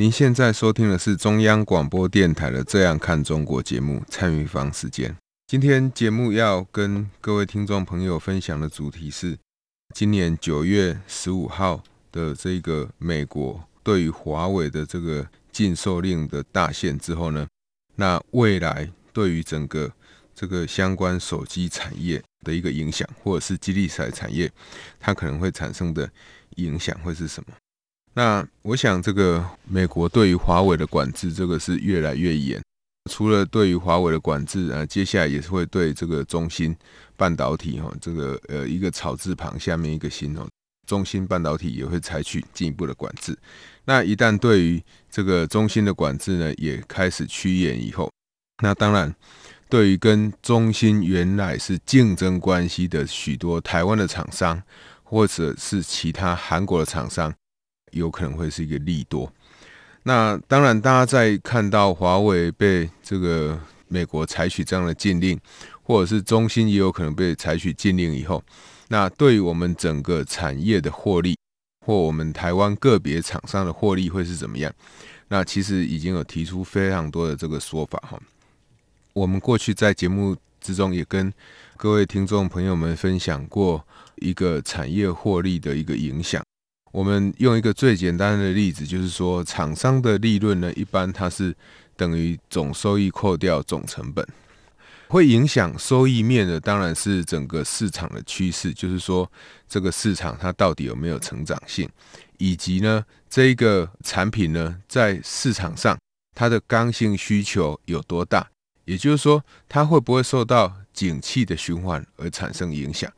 您现在收听的是中央广播电台的《这样看中国》节目，蔡明芳时间。今天节目要跟各位听众朋友分享的主题是，今年九月十五号的这个美国对于华为的这个禁售令的大限之后呢，那未来对于整个这个相关手机产业的一个影响，或者是基地台产业，它可能会产生的。影响会是什么？那我想，这个美国对于华为的管制，这个是越来越严。除了对于华为的管制啊，接下来也是会对这个中芯半导体哈，这个呃一个草字旁下面一个芯哦，中芯半导体也会采取进一步的管制。那一旦对于这个中芯的管制呢，也开始趋严以后，那当然对于跟中芯原来是竞争关系的许多台湾的厂商。或者是其他韩国的厂商，有可能会是一个利多。那当然，大家在看到华为被这个美国采取这样的禁令，或者是中兴也有可能被采取禁令以后，那对于我们整个产业的获利，或我们台湾个别厂商的获利会是怎么样？那其实已经有提出非常多的这个说法哈。我们过去在节目之中也跟各位听众朋友们分享过。一个产业获利的一个影响，我们用一个最简单的例子，就是说，厂商的利润呢，一般它是等于总收益扣掉总成本，会影响收益面的当然是整个市场的趋势，就是说这个市场它到底有没有成长性，以及呢这一个产品呢在市场上它的刚性需求有多大，也就是说它会不会受到景气的循环而产生影响。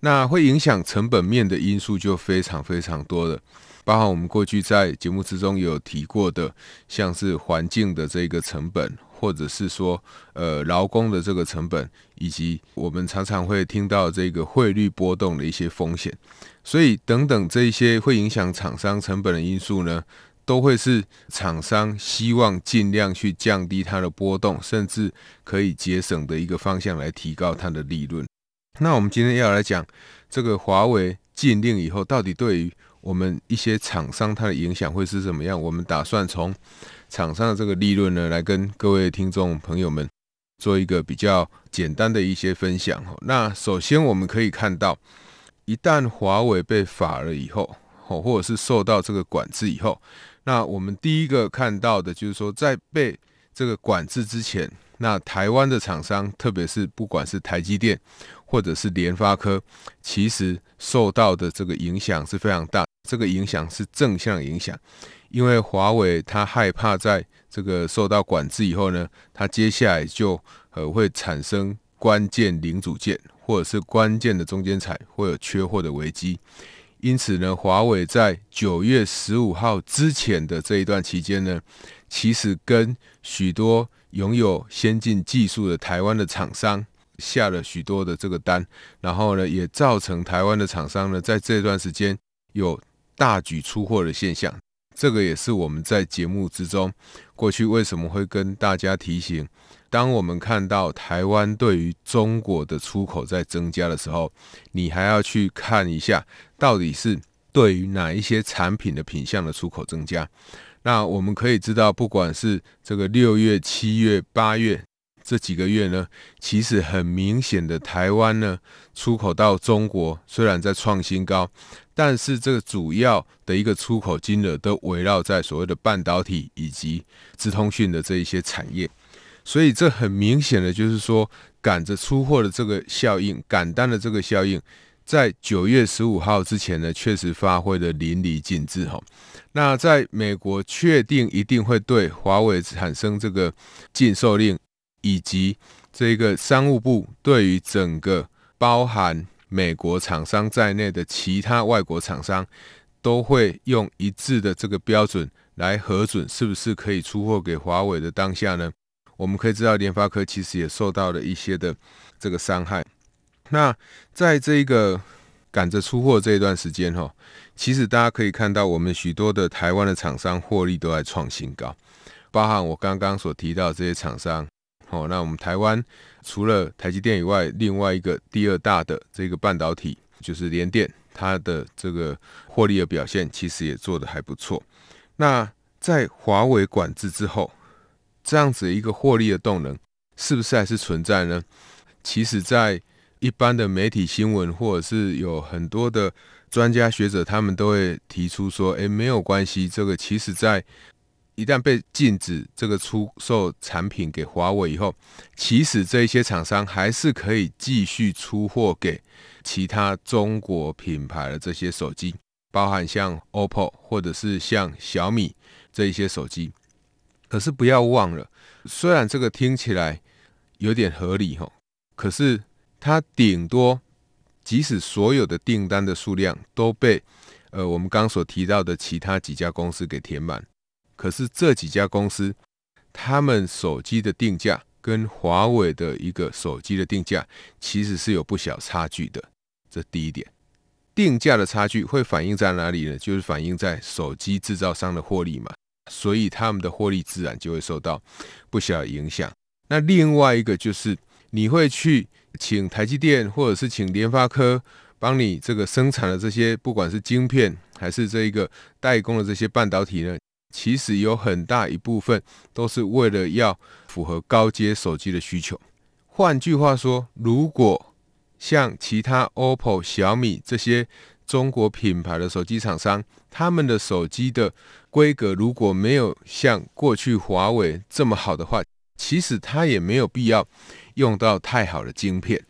那会影响成本面的因素就非常非常多了，包含我们过去在节目之中有提过的，像是环境的这个成本，或者是说呃劳工的这个成本，以及我们常常会听到这个汇率波动的一些风险，所以等等这一些会影响厂商成本的因素呢，都会是厂商希望尽量去降低它的波动，甚至可以节省的一个方向来提高它的利润。那我们今天要来讲这个华为禁令以后，到底对于我们一些厂商它的影响会是怎么样？我们打算从厂商的这个利润呢，来跟各位听众朋友们做一个比较简单的一些分享。那首先我们可以看到，一旦华为被罚了以后，或者是受到这个管制以后，那我们第一个看到的就是说，在被这个管制之前，那台湾的厂商，特别是不管是台积电。或者是联发科，其实受到的这个影响是非常大，这个影响是正向影响，因为华为它害怕在这个受到管制以后呢，它接下来就呃会产生关键零组件或者是关键的中间材会有缺货的危机，因此呢，华为在九月十五号之前的这一段期间呢，其实跟许多拥有先进技术的台湾的厂商。下了许多的这个单，然后呢，也造成台湾的厂商呢，在这段时间有大举出货的现象。这个也是我们在节目之中过去为什么会跟大家提醒：当我们看到台湾对于中国的出口在增加的时候，你还要去看一下，到底是对于哪一些产品的品相的出口增加。那我们可以知道，不管是这个六月、七月、八月。这几个月呢，其实很明显的，台湾呢出口到中国虽然在创新高，但是这个主要的一个出口金额都围绕在所谓的半导体以及资通讯的这一些产业，所以这很明显的就是说赶着出货的这个效应，赶单的这个效应，在九月十五号之前呢，确实发挥的淋漓尽致哈。那在美国确定一定会对华为产生这个禁售令。以及这个商务部对于整个包含美国厂商在内的其他外国厂商，都会用一致的这个标准来核准是不是可以出货给华为的当下呢，我们可以知道联发科其实也受到了一些的这个伤害。那在这一个赶着出货这一段时间哈，其实大家可以看到，我们许多的台湾的厂商获利都在创新高，包含我刚刚所提到这些厂商。哦，那我们台湾除了台积电以外，另外一个第二大的这个半导体就是联电，它的这个获利的表现其实也做得还不错。那在华为管制之后，这样子一个获利的动能是不是还是存在呢？其实，在一般的媒体新闻，或者是有很多的专家学者，他们都会提出说：“诶，没有关系，这个其实在一旦被禁止这个出售产品给华为以后，其实这一些厂商还是可以继续出货给其他中国品牌的这些手机。”包含像 OPPO 或者是像小米这一些手机，可是不要忘了，虽然这个听起来有点合理吼，可是它顶多即使所有的订单的数量都被呃我们刚所提到的其他几家公司给填满，可是这几家公司他们手机的定价跟华为的一个手机的定价其实是有不小差距的，这第一点。定价的差距会反映在哪里呢？就是反映在手机制造商的获利嘛，所以他们的获利自然就会受到不小影响。那另外一个就是你会去请台积电或者是请联发科帮你这个生产的这些，不管是晶片还是这一个代工的这些半导体呢，其实有很大一部分都是为了要符合高阶手机的需求。换句话说，如果像其他 OPPO、小米这些中国品牌的手机厂商，他们的手机的规格如果没有像过去华为这么好的话，其实它也没有必要用到太好的晶片。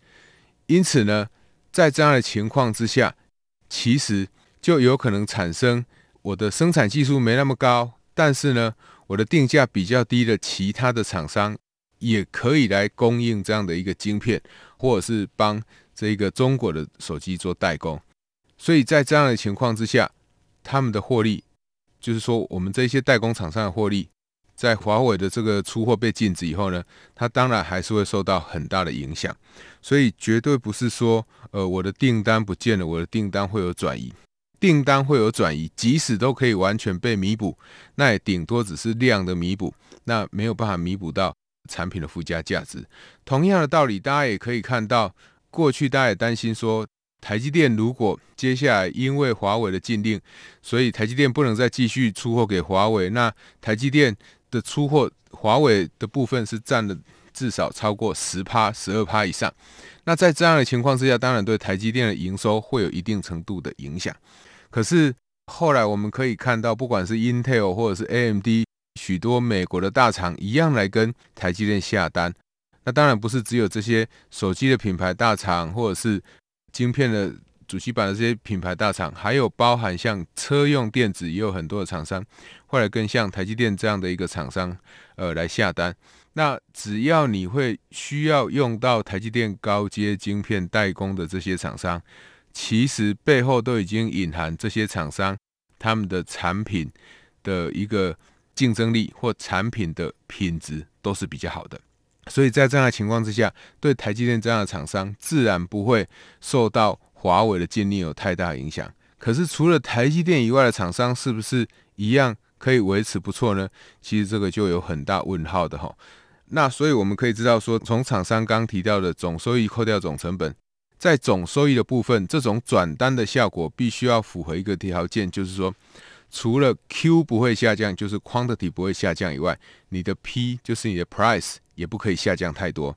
因此呢，在这样的情况之下，其实就有可能产生我的生产技术没那么高，但是呢，我的定价比较低的其他的厂商。也可以来供应这样的一个晶片，或者是帮这个中国的手机做代工。所以在这样的情况之下，他们的获利，就是说我们这些代工厂商的获利，在华为的这个出货被禁止以后呢，它当然还是会受到很大的影响。所以绝对不是说，呃，我的订单不见了，我的订单会有转移，订单会有转移，即使都可以完全被弥补，那也顶多只是量的弥补，那没有办法弥补到。产品的附加价值，同样的道理，大家也可以看到，过去大家也担心说，台积电如果接下来因为华为的禁令，所以台积电不能再继续出货给华为，那台积电的出货华为的部分是占了至少超过十趴、十二趴以上。那在这样的情况之下，当然对台积电的营收会有一定程度的影响。可是后来我们可以看到，不管是 Intel 或者是 AMD。许多美国的大厂一样来跟台积电下单，那当然不是只有这些手机的品牌大厂，或者是晶片的主机板的这些品牌大厂，还有包含像车用电子也有很多的厂商后来跟像台积电这样的一个厂商呃来下单。那只要你会需要用到台积电高阶晶片代工的这些厂商，其实背后都已经隐含这些厂商他们的产品的一个。竞争力或产品的品质都是比较好的，所以在这样的情况之下，对台积电这样的厂商自然不会受到华为的禁令有太大影响。可是除了台积电以外的厂商，是不是一样可以维持不错呢？其实这个就有很大问号的哈。那所以我们可以知道说，从厂商刚提到的总收益扣掉总成本，在总收益的部分，这种转单的效果必须要符合一个条件，就是说。除了 Q 不会下降，就是 quantity 不会下降以外，你的 P 就是你的 price 也不可以下降太多。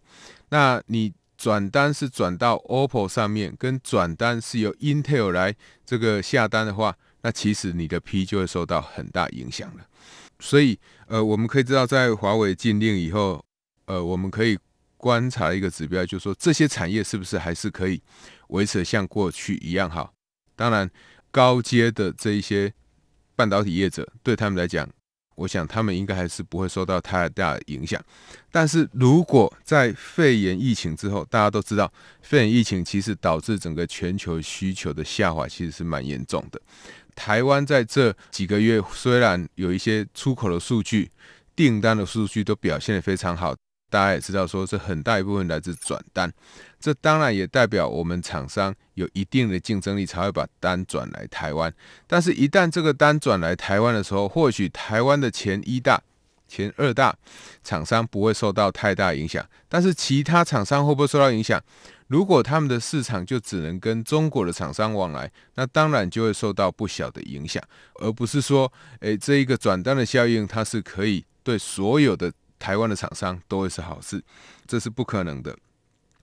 那你转单是转到 OPPO 上面，跟转单是由 Intel 来这个下单的话，那其实你的 P 就会受到很大影响了。所以，呃，我们可以知道，在华为禁令以后，呃，我们可以观察一个指标，就是说这些产业是不是还是可以维持像过去一样好。当然，高阶的这一些。半导体业者对他们来讲，我想他们应该还是不会受到太大的影响。但是如果在肺炎疫情之后，大家都知道，肺炎疫情其实导致整个全球需求的下滑，其实是蛮严重的。台湾在这几个月虽然有一些出口的数据、订单的数据都表现得非常好。大家也知道，说这很大一部分来自转单，这当然也代表我们厂商有一定的竞争力，才会把单转来台湾。但是，一旦这个单转来台湾的时候，或许台湾的前一大、前二大厂商不会受到太大影响，但是其他厂商会不会受到影响？如果他们的市场就只能跟中国的厂商往来，那当然就会受到不小的影响，而不是说，诶，这一个转单的效应，它是可以对所有的。台湾的厂商都会是好事，这是不可能的。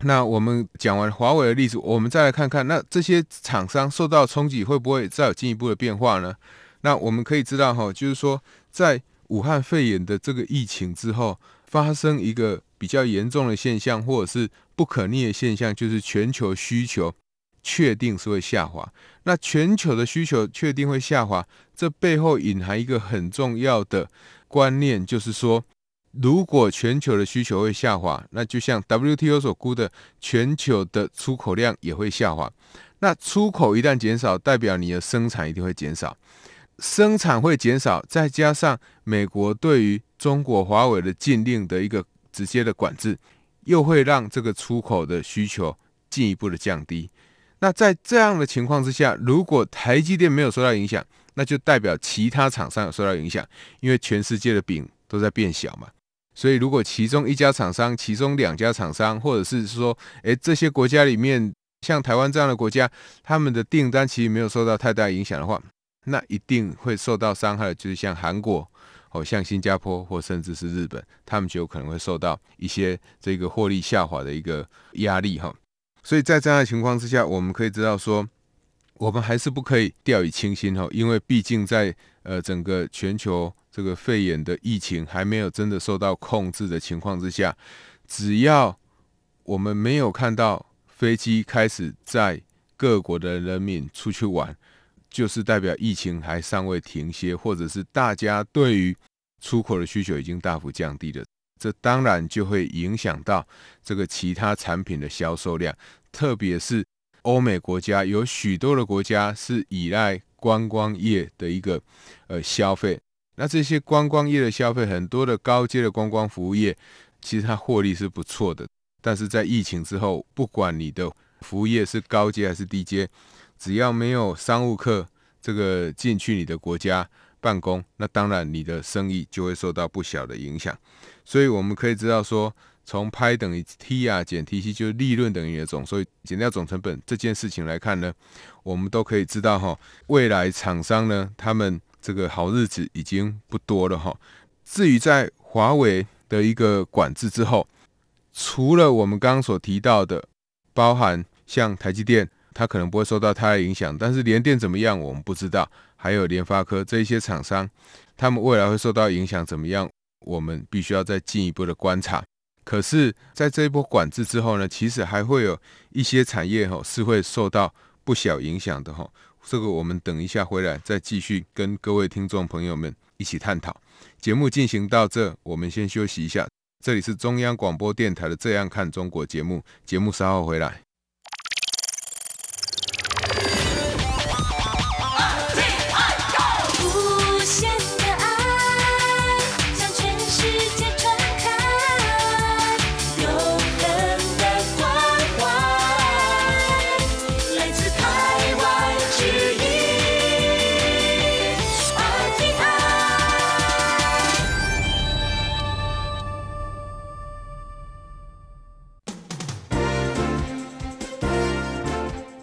那我们讲完华为的例子，我们再来看看，那这些厂商受到冲击会不会再有进一步的变化呢？那我们可以知道，哈，就是说，在武汉肺炎的这个疫情之后，发生一个比较严重的现象，或者是不可逆的现象，就是全球需求确定是会下滑。那全球的需求确定会下滑，这背后隐含一个很重要的观念，就是说。如果全球的需求会下滑，那就像 WTO 所估的，全球的出口量也会下滑。那出口一旦减少，代表你的生产一定会减少，生产会减少，再加上美国对于中国华为的禁令的一个直接的管制，又会让这个出口的需求进一步的降低。那在这样的情况之下，如果台积电没有受到影响，那就代表其他厂商有受到影响，因为全世界的饼都在变小嘛。所以，如果其中一家厂商、其中两家厂商，或者是说，诶，这些国家里面，像台湾这样的国家，他们的订单其实没有受到太大影响的话，那一定会受到伤害的，就是像韩国、哦，像新加坡，或甚至是日本，他们就有可能会受到一些这个获利下滑的一个压力哈。所以在这样的情况之下，我们可以知道说，我们还是不可以掉以轻心哈，因为毕竟在呃整个全球。这个肺炎的疫情还没有真的受到控制的情况之下，只要我们没有看到飞机开始在各国的人民出去玩，就是代表疫情还尚未停歇，或者是大家对于出口的需求已经大幅降低了。这当然就会影响到这个其他产品的销售量，特别是欧美国家，有许多的国家是依赖观光业的一个呃消费。那这些观光业的消费，很多的高阶的观光服务业，其实它获利是不错的。但是在疫情之后，不管你的服务业是高阶还是低阶，只要没有商务客这个进去你的国家办公，那当然你的生意就会受到不小的影响。所以我们可以知道说，从拍等于 T 啊减 TC 就是利润等于总，所以减掉总成本这件事情来看呢，我们都可以知道哈，未来厂商呢他们。这个好日子已经不多了哈。至于在华为的一个管制之后，除了我们刚刚所提到的，包含像台积电，它可能不会受到太大影响，但是联电怎么样，我们不知道。还有联发科这一些厂商，他们未来会受到影响怎么样，我们必须要再进一步的观察。可是，在这一波管制之后呢，其实还会有一些产业哈是会受到不小影响的哈。这个我们等一下回来再继续跟各位听众朋友们一起探讨。节目进行到这，我们先休息一下。这里是中央广播电台的《这样看中国》节目，节目稍后回来。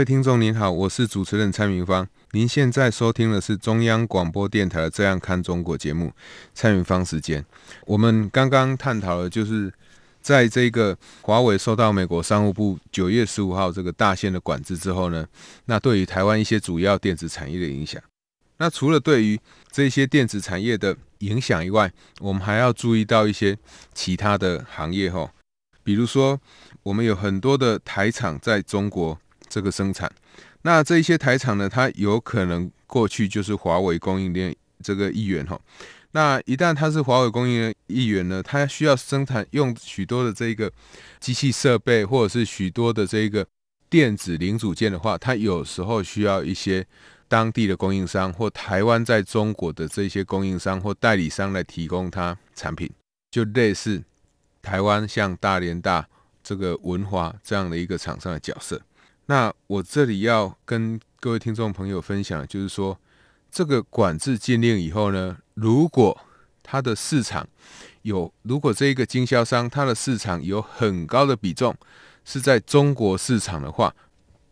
各位听众您好，我是主持人蔡明芳。您现在收听的是中央广播电台《这样看中国》节目，蔡明芳时间。我们刚刚探讨了，就是在这个华为受到美国商务部九月十五号这个大限的管制之后呢，那对于台湾一些主要电子产业的影响。那除了对于这些电子产业的影响以外，我们还要注意到一些其他的行业哈，比如说我们有很多的台厂在中国。这个生产，那这一些台厂呢，它有可能过去就是华为供应链这个一员哈。那一旦它是华为供应链一员呢，它需要生产用许多的这个机器设备，或者是许多的这个电子零组件的话，它有时候需要一些当地的供应商或台湾在中国的这些供应商或代理商来提供它产品，就类似台湾像大连大这个文华这样的一个厂商的角色。那我这里要跟各位听众朋友分享，就是说，这个管制禁令以后呢，如果它的市场有，如果这一个经销商它的市场有很高的比重是在中国市场的话，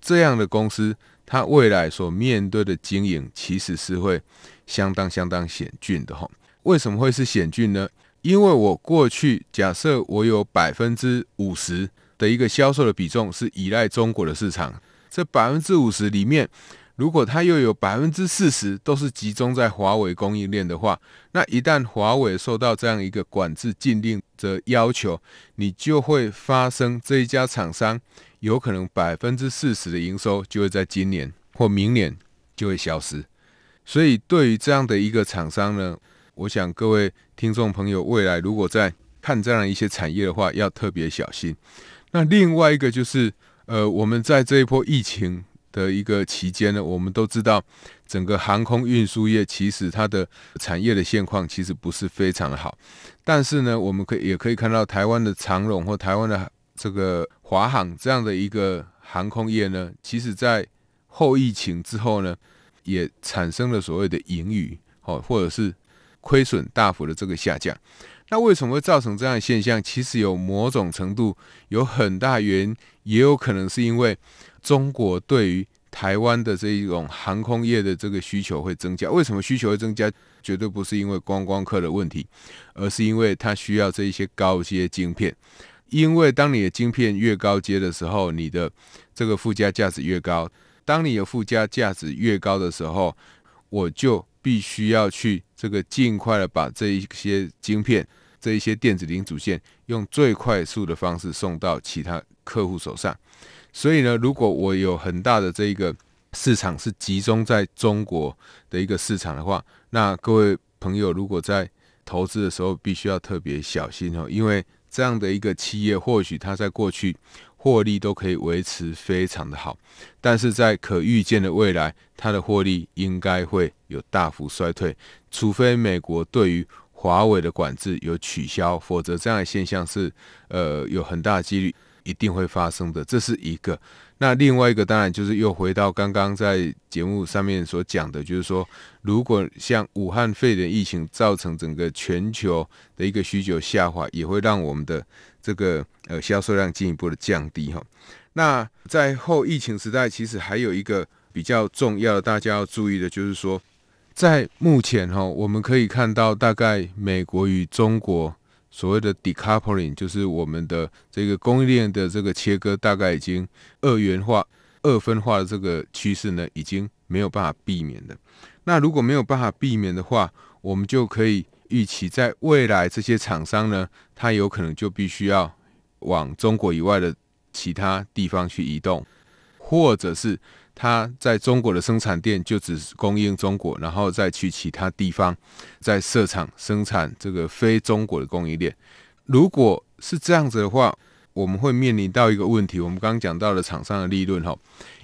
这样的公司它未来所面对的经营其实是会相当相当险峻的哈。为什么会是险峻呢？因为我过去假设我有百分之五十。的一个销售的比重是依赖中国的市场，这百分之五十里面，如果它又有百分之四十都是集中在华为供应链的话，那一旦华为受到这样一个管制禁令的要求，你就会发生这一家厂商有可能百分之四十的营收就会在今年或明年就会消失。所以对于这样的一个厂商呢，我想各位听众朋友未来如果在看这样一些产业的话，要特别小心。那另外一个就是，呃，我们在这一波疫情的一个期间呢，我们都知道，整个航空运输业其实它的产业的现况其实不是非常的好。但是呢，我们可以也可以看到，台湾的长荣或台湾的这个华航这样的一个航空业呢，其实在后疫情之后呢，也产生了所谓的盈余，哦，或者是亏损大幅的这个下降。那为什么会造成这样的现象？其实有某种程度有很大原因，也有可能是因为中国对于台湾的这一种航空业的这个需求会增加。为什么需求会增加？绝对不是因为观光客的问题，而是因为它需要这一些高阶晶片。因为当你的晶片越高阶的时候，你的这个附加价值越高。当你的附加价值越高的时候，我就必须要去这个尽快的把这一些晶片。这一些电子零组件用最快速的方式送到其他客户手上，所以呢，如果我有很大的这一个市场是集中在中国的一个市场的话，那各位朋友如果在投资的时候必须要特别小心哦，因为这样的一个企业或许它在过去获利都可以维持非常的好，但是在可预见的未来，它的获利应该会有大幅衰退，除非美国对于华为的管制有取消，否则这样的现象是呃有很大的几率一定会发生的。这是一个。那另外一个当然就是又回到刚刚在节目上面所讲的，就是说，如果像武汉肺炎疫情造成整个全球的一个需求下滑，也会让我们的这个呃销售量进一步的降低哈。那在后疫情时代，其实还有一个比较重要的，大家要注意的就是说。在目前哈，我们可以看到，大概美国与中国所谓的 decoupling，就是我们的这个供应链的这个切割，大概已经二元化、二分化的这个趋势呢，已经没有办法避免的。那如果没有办法避免的话，我们就可以预期在未来这些厂商呢，它有可能就必须要往中国以外的其他地方去移动，或者是它在中国的生产店就只供应中国，然后再去其他地方再设厂生产这个非中国的供应链。如果是这样子的话，我们会面临到一个问题，我们刚刚讲到了厂商的利润哈，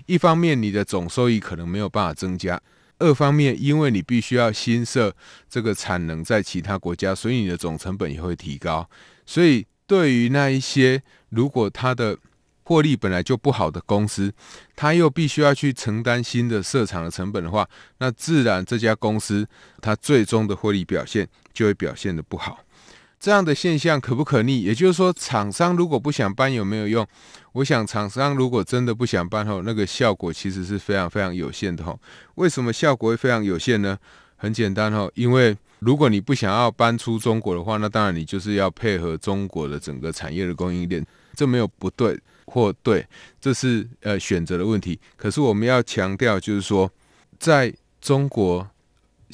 一方面你的总收益可能没有办法增加，二方面因为你必须要新设这个产能在其他国家，所以你的总成本也会提高。所以对于那一些如果它的获利本来就不好的公司，他又必须要去承担新的设厂的成本的话，那自然这家公司它最终的获利表现就会表现的不好。这样的现象可不可逆？也就是说，厂商如果不想搬有没有用？我想，厂商如果真的不想搬后，那个效果其实是非常非常有限的哈。为什么效果会非常有限呢？很简单哈，因为如果你不想要搬出中国的话，那当然你就是要配合中国的整个产业的供应链，这没有不对或对，这是呃选择的问题。可是我们要强调，就是说，在中国。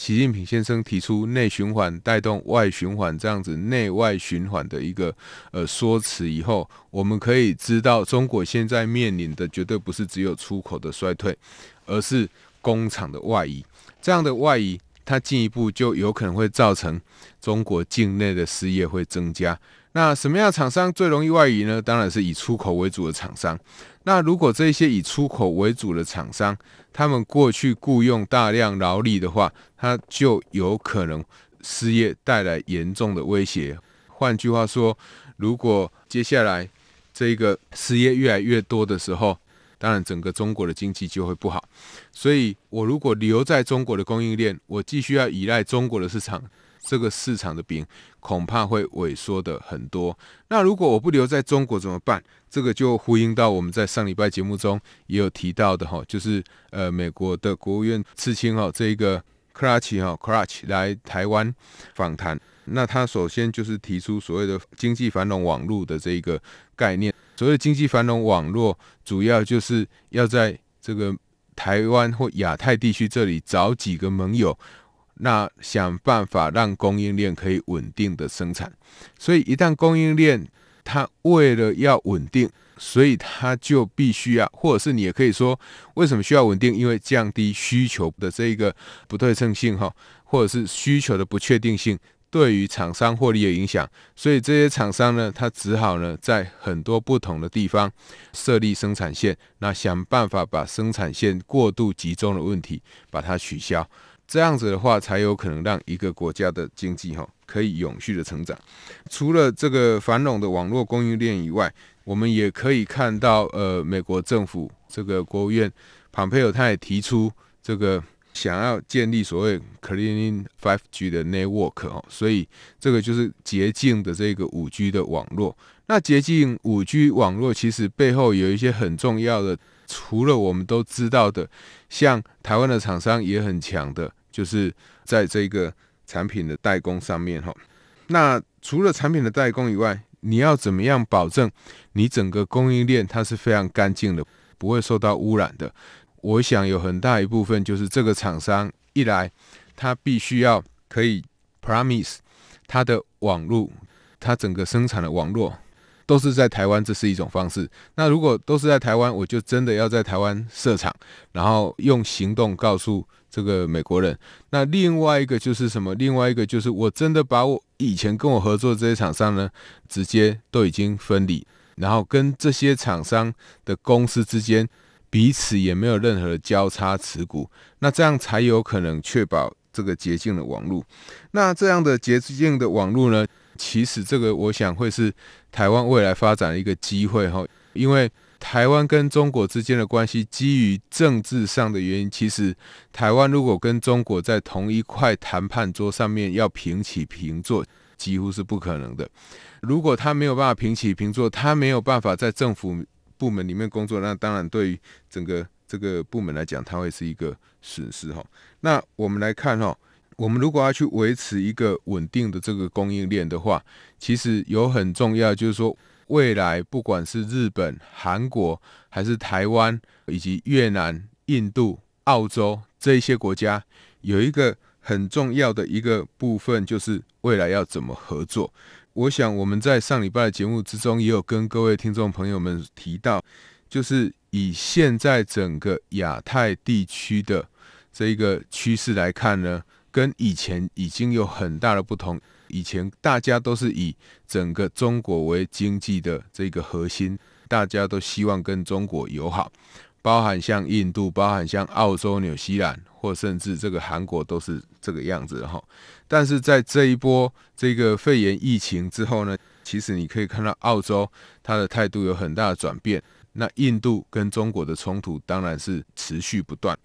习近平先生提出内循环带动外循环这样子内外循环的一个呃说辞以后，我们可以知道，中国现在面临的绝对不是只有出口的衰退，而是工厂的外移。这样的外移，它进一步就有可能会造成中国境内的失业会增加。那什么样的厂商最容易外移呢？当然是以出口为主的厂商。那如果这些以出口为主的厂商，他们过去雇佣大量劳力的话，他就有可能失业，带来严重的威胁。换句话说，如果接下来这个失业越来越多的时候，当然整个中国的经济就会不好。所以我如果留在中国的供应链，我继续要依赖中国的市场。这个市场的饼恐怕会萎缩的很多。那如果我不留在中国怎么办？这个就呼应到我们在上礼拜节目中也有提到的哈，就是呃美国的国务院次卿哈这一个克拉奇哈 c r u t c h 来台湾访谈。那他首先就是提出所谓的经济繁荣网络的这一个概念。所谓经济繁荣网络，主要就是要在这个台湾或亚太地区这里找几个盟友。那想办法让供应链可以稳定的生产，所以一旦供应链它为了要稳定，所以它就必须要，或者是你也可以说，为什么需要稳定？因为降低需求的这一个不对称性哈，或者是需求的不确定性对于厂商获利的影响，所以这些厂商呢，它只好呢在很多不同的地方设立生产线，那想办法把生产线过度集中的问题把它取消。这样子的话，才有可能让一个国家的经济哈可以永续的成长。除了这个繁荣的网络供应链以外，我们也可以看到，呃，美国政府这个国务院庞佩奥他也提出这个想要建立所谓 Clean 5G 的 network 哦，所以这个就是洁净的这个五 G 的网络。那洁净五 G 网络其实背后有一些很重要的，除了我们都知道的，像台湾的厂商也很强的。就是在这个产品的代工上面哈，那除了产品的代工以外，你要怎么样保证你整个供应链它是非常干净的，不会受到污染的？我想有很大一部分就是这个厂商一来，他必须要可以 promise 他的网络，他整个生产的网络都是在台湾，这是一种方式。那如果都是在台湾，我就真的要在台湾设厂，然后用行动告诉。这个美国人，那另外一个就是什么？另外一个就是我真的把我以前跟我合作这些厂商呢，直接都已经分离，然后跟这些厂商的公司之间彼此也没有任何的交叉持股，那这样才有可能确保这个洁净的网络。那这样的洁净的网络呢，其实这个我想会是台湾未来发展的一个机会哈，因为。台湾跟中国之间的关系，基于政治上的原因，其实台湾如果跟中国在同一块谈判桌上面要平起平坐，几乎是不可能的。如果他没有办法平起平坐，他没有办法在政府部门里面工作，那当然对于整个这个部门来讲，它会是一个损失哈。那我们来看哈，我们如果要去维持一个稳定的这个供应链的话，其实有很重要，就是说。未来不管是日本、韩国，还是台湾，以及越南、印度、澳洲这一些国家，有一个很重要的一个部分，就是未来要怎么合作？我想我们在上礼拜的节目之中也有跟各位听众朋友们提到，就是以现在整个亚太地区的这一个趋势来看呢，跟以前已经有很大的不同。以前大家都是以整个中国为经济的这个核心，大家都希望跟中国友好，包含像印度、包含像澳洲、纽西兰，或甚至这个韩国都是这个样子哈。但是在这一波这个肺炎疫情之后呢，其实你可以看到澳洲它的态度有很大的转变，那印度跟中国的冲突当然是持续不断，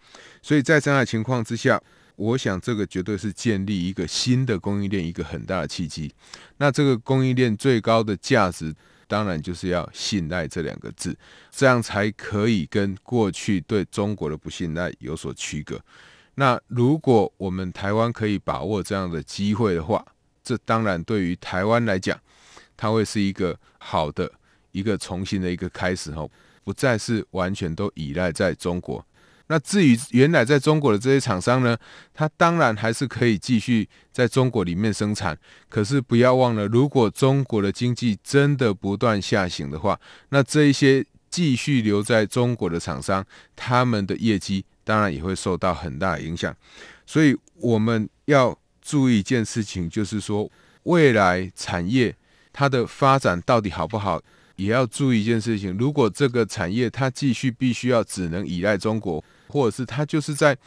所以在这样的情况之下。我想这个绝对是建立一个新的供应链一个很大的契机。那这个供应链最高的价值，当然就是要信赖这两个字，这样才可以跟过去对中国的不信赖有所区隔。那如果我们台湾可以把握这样的机会的话，这当然对于台湾来讲，它会是一个好的一个重新的一个开始哦，不再是完全都依赖在中国。那至于原来在中国的这些厂商呢，它当然还是可以继续在中国里面生产。可是不要忘了，如果中国的经济真的不断下行的话，那这一些继续留在中国的厂商，他们的业绩当然也会受到很大影响。所以我们要注意一件事情，就是说未来产业它的发展到底好不好？也要注意一件事情，如果这个产业它继续必须要只能依赖中国。或者是他就是在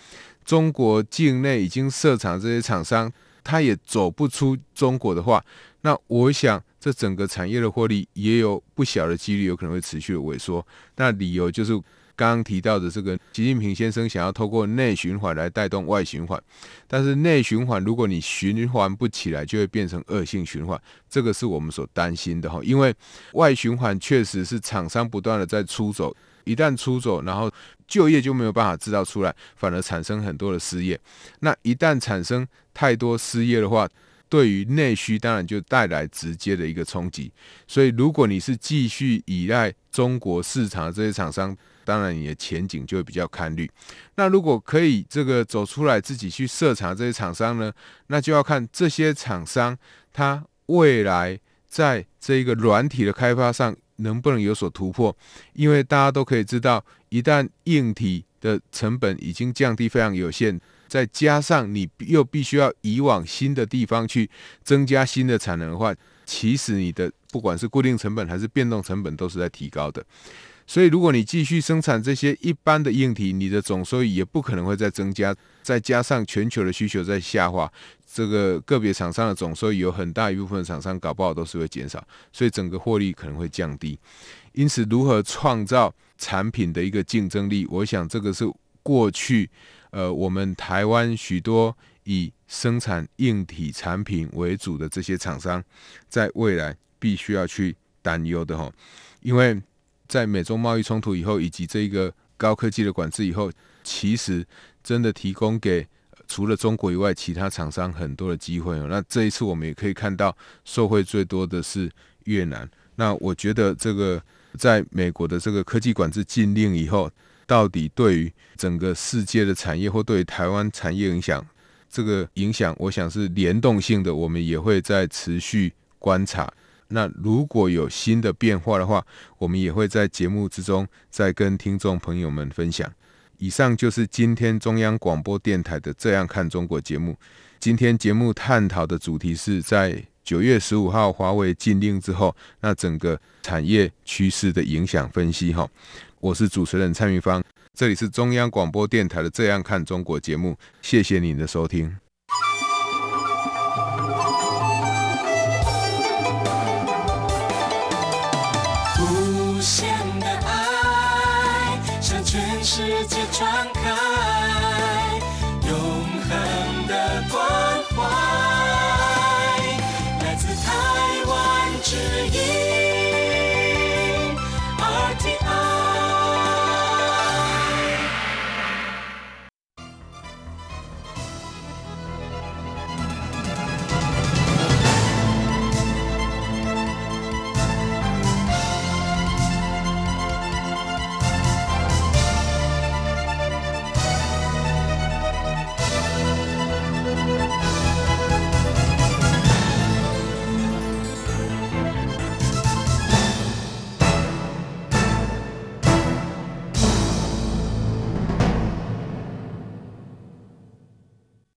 中国境内已经设厂这些厂商，他也走不出中国的话，那我想这整个产业的获利也有不小的几率有可能会持续的萎缩。那理由就是刚刚提到的这个习近平先生想要透过内循环来带动外循环，但是内循环如果你循环不起来，就会变成恶性循环，这个是我们所担心的哈。因为外循环确实是厂商不断的在出走。一旦出走，然后就业就没有办法制造出来，反而产生很多的失业。那一旦产生太多失业的话，对于内需当然就带来直接的一个冲击。所以，如果你是继续依赖中国市场的这些厂商，当然你的前景就会比较堪虑。那如果可以这个走出来自己去设厂这些厂商呢，那就要看这些厂商它未来在这个软体的开发上。能不能有所突破？因为大家都可以知道，一旦硬体的成本已经降低非常有限，再加上你又必须要移往新的地方去增加新的产能的话，其实你的不管是固定成本还是变动成本都是在提高的。所以，如果你继续生产这些一般的硬体，你的总收益也不可能会再增加。再加上全球的需求在下滑，这个个别厂商的总收益有很大一部分厂商搞不好都是会减少，所以整个获利可能会降低。因此，如何创造产品的一个竞争力，我想这个是过去呃我们台湾许多以生产硬体产品为主的这些厂商，在未来必须要去担忧的哈，因为。在美中贸易冲突以后，以及这个高科技的管制以后，其实真的提供给除了中国以外其他厂商很多的机会。那这一次我们也可以看到，受惠最多的是越南。那我觉得这个在美国的这个科技管制禁令以后，到底对于整个世界的产业或对于台湾产业影响，这个影响我想是联动性的，我们也会在持续观察。那如果有新的变化的话，我们也会在节目之中再跟听众朋友们分享。以上就是今天中央广播电台的《这样看中国》节目。今天节目探讨的主题是在九月十五号华为禁令之后，那整个产业趋势的影响分析。哈，我是主持人蔡明芳，这里是中央广播电台的《这样看中国》节目，谢谢您的收听。